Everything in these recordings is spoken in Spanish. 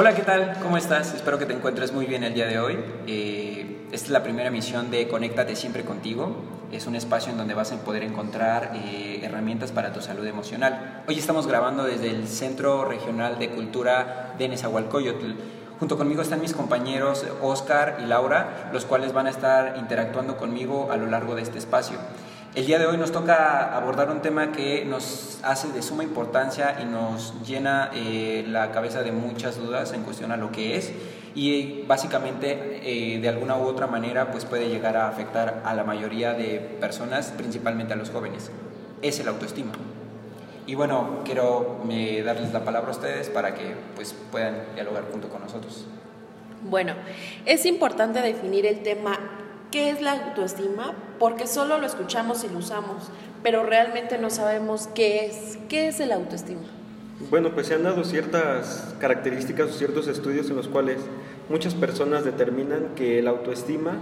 Hola, ¿qué tal? ¿Cómo estás? Espero que te encuentres muy bien el día de hoy. Eh, esta es la primera emisión de Conéctate siempre contigo. Es un espacio en donde vas a poder encontrar eh, herramientas para tu salud emocional. Hoy estamos grabando desde el Centro Regional de Cultura de Nezahualcóyotl. Junto conmigo están mis compañeros Oscar y Laura, los cuales van a estar interactuando conmigo a lo largo de este espacio. El día de hoy nos toca abordar un tema que nos hace de suma importancia y nos llena eh, la cabeza de muchas dudas en cuestión a lo que es y básicamente eh, de alguna u otra manera pues puede llegar a afectar a la mayoría de personas, principalmente a los jóvenes. Es el autoestima. Y bueno, quiero eh, darles la palabra a ustedes para que pues puedan dialogar junto con nosotros. Bueno, es importante definir el tema ¿Qué es la autoestima? Porque solo lo escuchamos y lo usamos, pero realmente no sabemos qué es. ¿Qué es el autoestima? Bueno, pues se han dado ciertas características o ciertos estudios en los cuales muchas personas determinan que la autoestima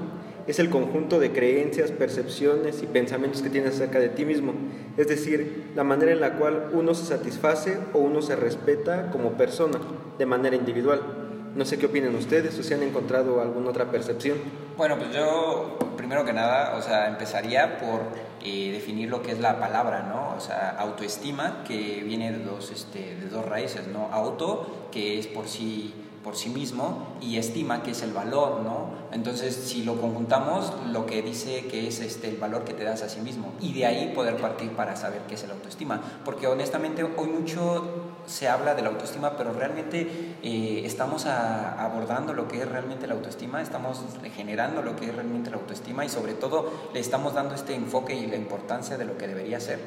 es el conjunto de creencias, percepciones y pensamientos que tienes acerca de ti mismo, es decir, la manera en la cual uno se satisface o uno se respeta como persona de manera individual. No sé qué opinan ustedes o si han encontrado alguna otra percepción. Bueno, pues yo primero que nada, o sea, empezaría por eh, definir lo que es la palabra, ¿no? O sea, autoestima, que viene de dos, este, de dos raíces, ¿no? Auto, que es por sí por sí mismo y estima que es el valor, ¿no? Entonces, si lo conjuntamos, lo que dice que es este el valor que te das a sí mismo y de ahí poder partir para saber qué es el autoestima, porque honestamente hoy mucho se habla de la autoestima, pero realmente eh, estamos abordando lo que es realmente la autoestima, estamos generando lo que es realmente la autoestima y sobre todo le estamos dando este enfoque y la importancia de lo que debería ser.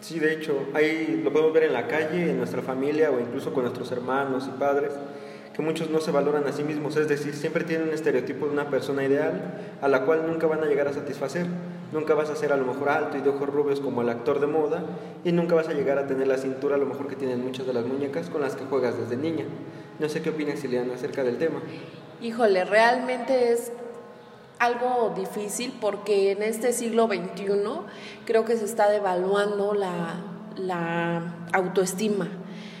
Sí, de hecho, ahí lo podemos ver en la calle, en nuestra familia o incluso con nuestros hermanos y padres que muchos no se valoran a sí mismos, es decir, siempre tienen un estereotipo de una persona ideal a la cual nunca van a llegar a satisfacer. Nunca vas a ser a lo mejor alto y de ojos rubios como el actor de moda y nunca vas a llegar a tener la cintura a lo mejor que tienen muchas de las muñecas con las que juegas desde niña. No sé qué opinas, Siliana, acerca del tema. Híjole, realmente es algo difícil porque en este siglo XXI creo que se está devaluando la autoestima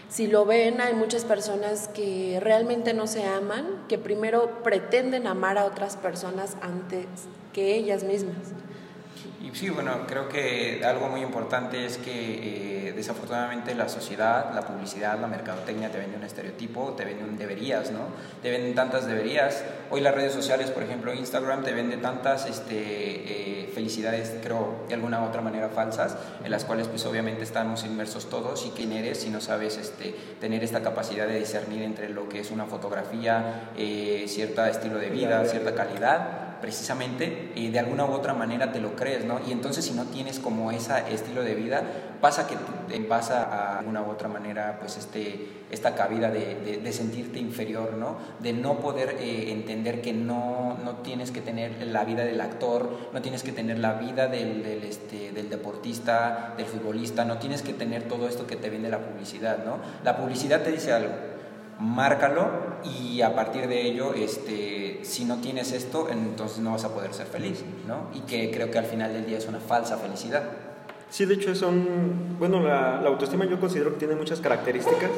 si lo ven, hay muchas personas que realmente no se aman, que primero pretenden amar a otras personas antes que ellas mismas. Y sí, bueno, creo que algo muy importante es que eh, desafortunadamente la sociedad, la publicidad, la mercadotecnia te vende un estereotipo, te vende un deberías, ¿no? Te venden tantas deberías. Hoy las redes sociales, por ejemplo, Instagram te vende tantas este, eh, felicidades, creo, de alguna u otra manera falsas, en las cuales pues obviamente estamos inmersos todos y quién eres si no sabes este, tener esta capacidad de discernir entre lo que es una fotografía, eh, cierto estilo de vida, cierta calidad precisamente y de alguna u otra manera te lo crees, ¿no? Y entonces si no tienes como ese estilo de vida, pasa que pasa a alguna u otra manera pues este, esta cabida de, de, sentirte inferior, ¿no? De no poder eh, entender que no, no tienes que tener la vida del actor, no tienes que tener la vida del, del, este, del deportista, del futbolista, no tienes que tener todo esto que te vende la publicidad, ¿no? La publicidad te dice algo, márcalo y a partir de ello, este, si no tienes esto, entonces no vas a poder ser feliz, ¿no? Y que creo que al final del día es una falsa felicidad. Sí, de hecho son, bueno, la, la autoestima yo considero que tiene muchas características.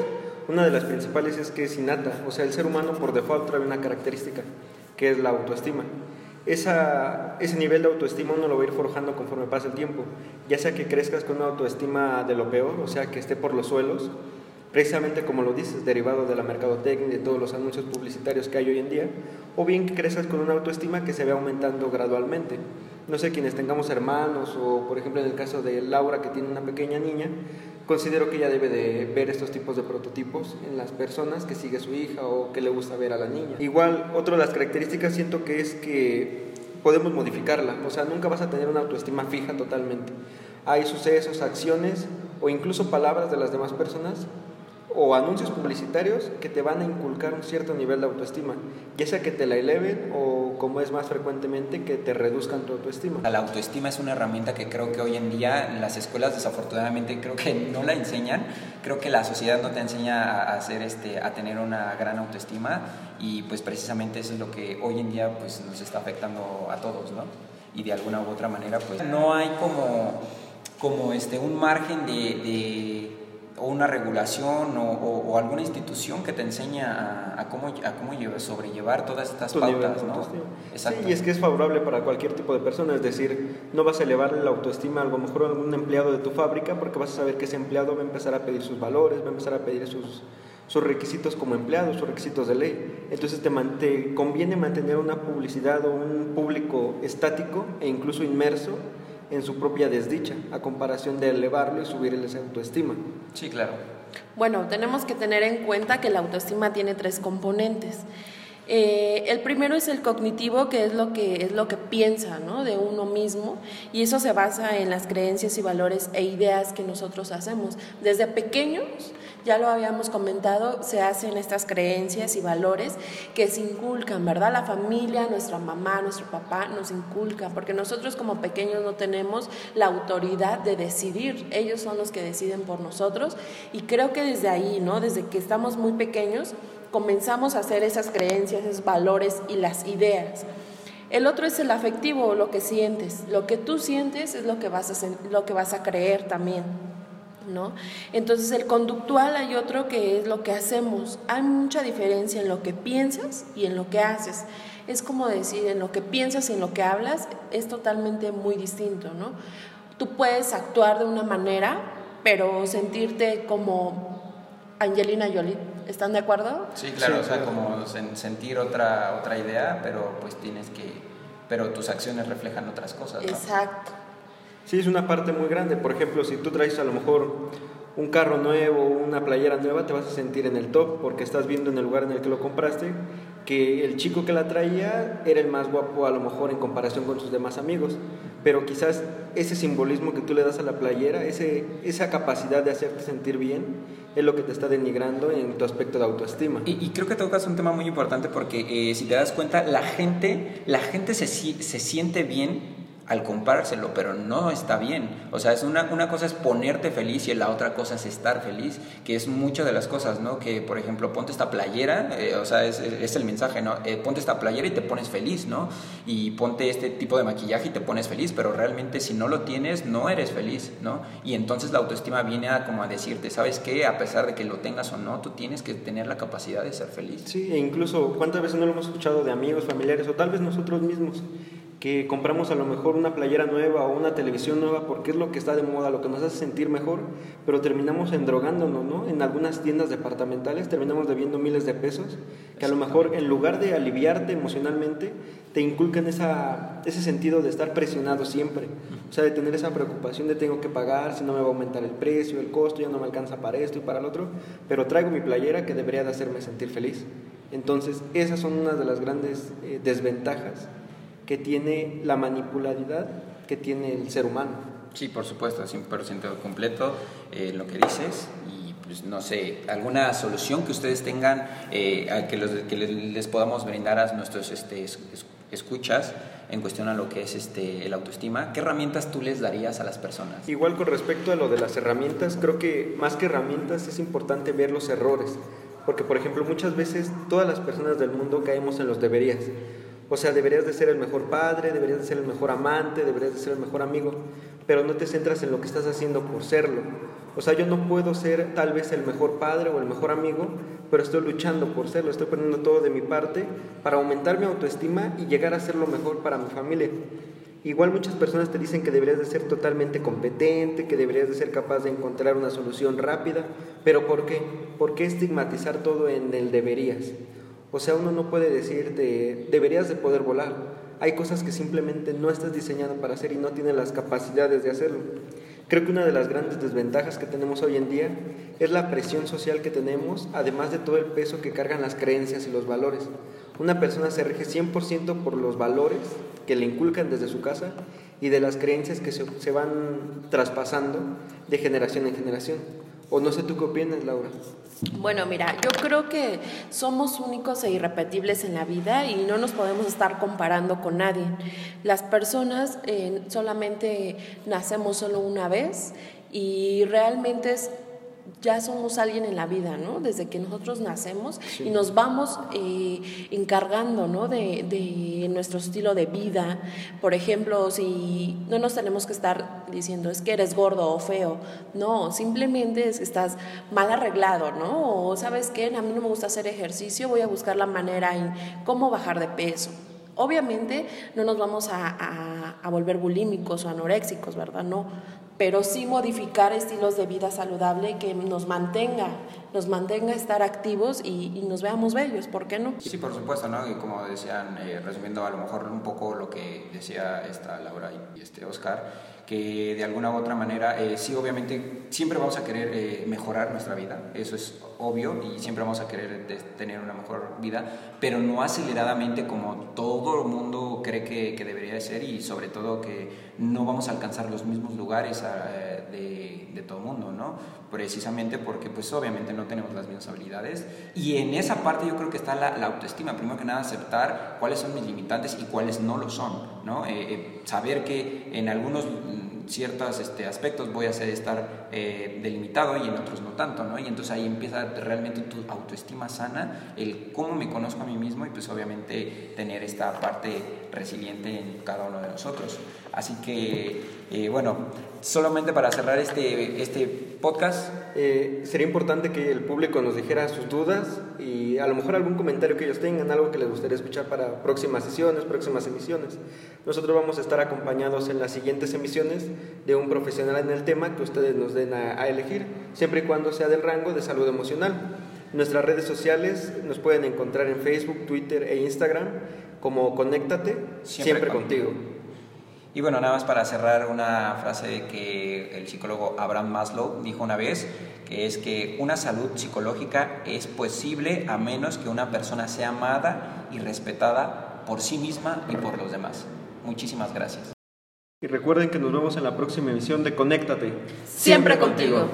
Una de las principales es que es innata, o sea, el ser humano por default trae una característica, que es la autoestima. Esa, ese nivel de autoestima uno lo va a ir forjando conforme pasa el tiempo, ya sea que crezcas con una autoestima de lo peor, o sea, que esté por los suelos, precisamente como lo dices, derivado de la mercadotecnia de todos los anuncios publicitarios que hay hoy en día, o bien que crezcas con una autoestima que se ve aumentando gradualmente. No sé, quienes tengamos hermanos o por ejemplo en el caso de Laura que tiene una pequeña niña, considero que ella debe de ver estos tipos de prototipos en las personas que sigue su hija o que le gusta ver a la niña. Igual, otra de las características siento que es que podemos modificarla, o sea, nunca vas a tener una autoestima fija totalmente. Hay sucesos, acciones o incluso palabras de las demás personas o anuncios publicitarios que te van a inculcar un cierto nivel de autoestima, ya sea que te la eleven o como es más frecuentemente que te reduzcan tu autoestima. La autoestima es una herramienta que creo que hoy en día las escuelas desafortunadamente creo que no la enseñan, creo que la sociedad no te enseña a hacer este a tener una gran autoestima y pues precisamente eso es lo que hoy en día pues nos está afectando a todos, ¿no? Y de alguna u otra manera pues no hay como como este un margen de o una regulación o, alguna institución que te enseña a, cómo, a cómo sobrellevar todas estas pautas, ¿no? Sí, y es que es favorable para cualquier tipo de persona, es decir, no vas a elevar la autoestima a lo mejor a algún empleado de tu fábrica porque vas a saber que ese empleado va a empezar a pedir sus valores, va a empezar a pedir sus, sus requisitos como empleado, sus requisitos de ley. Entonces te, te conviene mantener una publicidad o un público estático e incluso inmerso en su propia desdicha, a comparación de elevarlo y subirle esa autoestima. Sí, claro. Bueno, tenemos que tener en cuenta que la autoestima tiene tres componentes. Eh, el primero es el cognitivo, que es lo que es lo que piensa ¿no? de uno mismo, y eso se basa en las creencias y valores e ideas que nosotros hacemos. Desde pequeños ya lo habíamos comentado, se hacen estas creencias y valores que se inculcan, ¿verdad? La familia, nuestra mamá, nuestro papá nos inculcan, porque nosotros como pequeños no tenemos la autoridad de decidir, ellos son los que deciden por nosotros y creo que desde ahí, ¿no? Desde que estamos muy pequeños, comenzamos a hacer esas creencias, esos valores y las ideas. El otro es el afectivo, lo que sientes. Lo que tú sientes es lo que vas a, lo que vas a creer también. ¿no? Entonces el conductual hay otro que es lo que hacemos. Hay mucha diferencia en lo que piensas y en lo que haces. Es como decir, en lo que piensas y en lo que hablas es totalmente muy distinto, ¿no? Tú puedes actuar de una manera, pero sentirte como Angelina Jolie. ¿Están de acuerdo? Sí, claro, o sea, como sentir otra, otra idea, pero pues tienes que, pero tus acciones reflejan otras cosas. Exacto. Sí, es una parte muy grande. Por ejemplo, si tú traes a lo mejor un carro nuevo, una playera nueva, te vas a sentir en el top porque estás viendo en el lugar en el que lo compraste que el chico que la traía era el más guapo a lo mejor en comparación con sus demás amigos. Pero quizás ese simbolismo que tú le das a la playera, ese, esa capacidad de hacerte sentir bien, es lo que te está denigrando en tu aspecto de autoestima. Y, creo que tocas un tema muy importante porque eh, si te das cuenta, la gente, la gente se, se siente bien al comparárselo, pero no está bien. O sea, es una, una cosa es ponerte feliz y la otra cosa es estar feliz, que es muchas de las cosas, ¿no? Que, por ejemplo, ponte esta playera, eh, o sea, es, es, el mensaje, ¿no? Eh, ponte esta playera y te pones feliz, ¿no? Y ponte este tipo de maquillaje y te pones feliz, pero realmente si no lo tienes, no eres feliz, ¿no? Y entonces la autoestima viene como a decirte, ¿sabes qué? A pesar de que lo tengas o no, tú tienes que tener la capacidad de ser feliz. Sí, e incluso, ¿cuántas veces no lo hemos escuchado de amigos, familiares o tal vez nosotros mismos? Que compramos a lo mejor una playera nueva o una televisión nueva porque es lo que está de moda, lo que nos hace sentir mejor, pero terminamos endrogándonos, ¿no? En algunas tiendas departamentales terminamos debiendo miles de pesos, que a lo mejor en lugar de aliviarte emocionalmente, te inculcan esa, ese sentido de estar presionado siempre, o sea, de tener esa preocupación de tengo que pagar, si no me va a aumentar el precio, el costo, ya no me alcanza para esto y para el otro, pero traigo mi playera que debería de hacerme sentir feliz. Entonces, esas son unas de las grandes eh, desventajas que tiene la manipularidad que tiene el ser humano. Sí, por supuesto, 100% completo eh, lo que dices y pues no sé, alguna solución que ustedes tengan eh, que, los, que les podamos brindar a nuestros este, escuchas en cuestión a lo que es este, el autoestima, ¿qué herramientas tú les darías a las personas? Igual con respecto a lo de las herramientas, creo que más que herramientas es importante ver los errores, porque por ejemplo muchas veces todas las personas del mundo caemos en los deberías. O sea, deberías de ser el mejor padre, deberías de ser el mejor amante, deberías de ser el mejor amigo, pero no te centras en lo que estás haciendo por serlo. O sea, yo no puedo ser tal vez el mejor padre o el mejor amigo, pero estoy luchando por serlo, estoy poniendo todo de mi parte para aumentar mi autoestima y llegar a ser lo mejor para mi familia. Igual muchas personas te dicen que deberías de ser totalmente competente, que deberías de ser capaz de encontrar una solución rápida, pero ¿por qué? ¿Por qué estigmatizar todo en el deberías? O sea, uno no puede decir de, deberías de poder volar. Hay cosas que simplemente no estás diseñado para hacer y no tienes las capacidades de hacerlo. Creo que una de las grandes desventajas que tenemos hoy en día es la presión social que tenemos, además de todo el peso que cargan las creencias y los valores. Una persona se rige 100% por los valores que le inculcan desde su casa y de las creencias que se, se van traspasando de generación en generación. O no sé tú qué opinas, Laura. Bueno, mira, yo creo que somos únicos e irrepetibles en la vida y no nos podemos estar comparando con nadie. Las personas eh, solamente nacemos solo una vez y realmente es ya somos alguien en la vida, ¿no? Desde que nosotros nacemos y nos vamos eh, encargando, ¿no? De, de, nuestro estilo de vida. Por ejemplo, si no nos tenemos que estar diciendo es que eres gordo o feo, no, simplemente es que estás mal arreglado, ¿no? O sabes qué, a mí no me gusta hacer ejercicio, voy a buscar la manera en cómo bajar de peso. Obviamente no nos vamos a, a, a volver bulímicos o anoréxicos, ¿verdad? No, pero sí modificar estilos de vida saludable que nos mantenga, nos mantenga estar activos y, nos veamos bellos, ¿por qué no? Sí, por supuesto, ¿no? Y como decían, eh, resumiendo a lo mejor un poco lo que decía esta Laura y este Oscar, que de alguna u otra manera, eh, sí, obviamente, siempre vamos a querer eh, mejorar nuestra vida, eso es obvio, y siempre vamos a querer tener una mejor vida, pero no aceleradamente como todo el mundo cree que, que debería ser y sobre todo que no vamos a alcanzar los mismos lugares eh, de, de, todo el mundo, ¿no? Precisamente porque, pues, obviamente no tenemos las mismas habilidades, y en esa parte yo creo que está la, la autoestima, primero que nada aceptar cuáles son mis limitantes y cuáles no lo son, ¿no? saber que en algunos ciertos este, aspectos voy a hacer estar eh, delimitado y en otros no tanto, ¿no? Y entonces ahí empieza realmente tu autoestima sana, el cómo me conozco a mí mismo y pues obviamente tener esta parte resiliente en cada uno de nosotros. Así que, eh, bueno, solamente para cerrar este, este podcast. Eh, sería importante que el público nos dijera sus dudas y a lo mejor algún comentario que ellos tengan, algo que les gustaría escuchar para próximas sesiones, próximas emisiones. Nosotros vamos a estar acompañados en las siguientes emisiones de un profesional en el tema que ustedes nos den a, elegir, siempre y cuando sea del rango de salud emocional. Nuestras redes sociales nos pueden encontrar en Facebook, Twitter e Instagram como Conéctate, siempre, contigo. Y bueno, nada más para cerrar una frase que el psicólogo Abraham Maslow dijo una vez, que es que una salud psicológica es posible a menos que una persona sea amada y respetada por sí misma y por los demás. Muchísimas gracias. Y recuerden que nos vemos en la próxima emisión de Conéctate. Siempre, contigo.